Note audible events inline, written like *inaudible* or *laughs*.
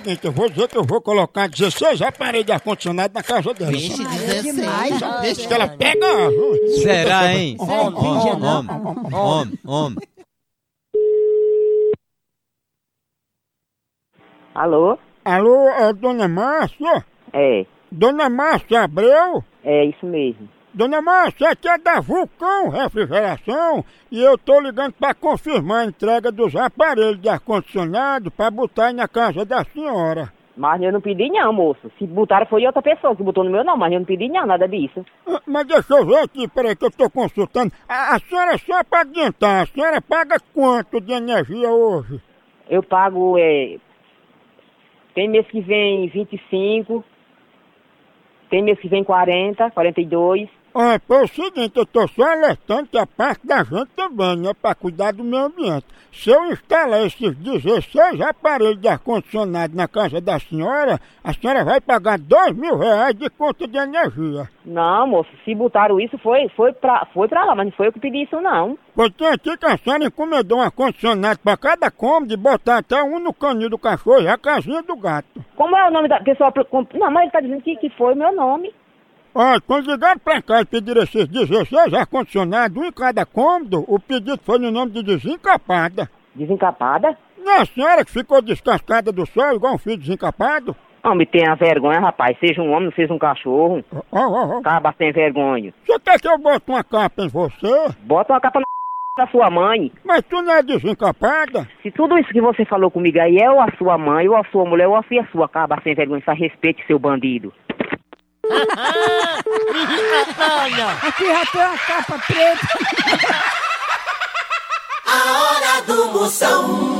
seguinte, eu vou dizer que eu vou colocar 16 aparelhos de ar-condicionado na casa dela. Vixe, Sabe? 16. Deixa que ela pega. Será, hein? Homem, Homem, homem, homem, homem. Alô? Alô, é Dona Márcia? É, Dona Márcia Abreu? é isso mesmo. Dona Márcia, aqui é da Vulcão Refrigeração e eu tô ligando para confirmar a entrega dos aparelhos de ar-condicionado para botar aí na casa da senhora. Mas eu não pedi não, moço. Se botaram foi outra pessoa que botou no meu não, mas eu não pedi não, nada disso. Ah, Mas deixa eu ver aqui, peraí que eu tô consultando. A, a senhora, só para adiantar, a senhora paga quanto de energia hoje? Eu pago, é... Tem mês que vem 25, tem mês que vem 40, 42. Ah, é o seguinte, eu tô só alertando que a parte da gente também, né? Pra cuidar do meio ambiente. Se eu instalar esses 16 aparelhos de ar-condicionado na casa da senhora, a senhora vai pagar dois mil reais de conta de energia. Não, moço, se botaram isso foi, foi, pra, foi pra lá, mas não foi eu que pedi isso não. Pois tem aqui que a senhora encomendou um ar-condicionado pra cada cômodo e botar até um no canil do cachorro e a casinha do gato. Como é o nome da pessoa? Não, mas ele tá dizendo que, que foi o meu nome. Olha, quando ligaram pra cá e pediram esses 16 ar-condicionados, um em cada cômodo, o pedido foi no nome de desencapada. Desencapada? Não a senhora que ficou descascada do sol igual um filho desencapado? Homem, tenha vergonha, rapaz. Seja um homem, não seja um cachorro. Ó, ó, ó. Caba sem vergonha. Você quer que eu bote uma capa em você? Bota uma capa na *laughs* da sua mãe. Mas tu não é desencapada? Se tudo isso que você falou comigo aí é ou a sua mãe, ou a sua mulher, ou a sua, sua caba sem vergonha, só respeite seu bandido. *laughs* Aqui já tem uma capa preta. A hora do Moção.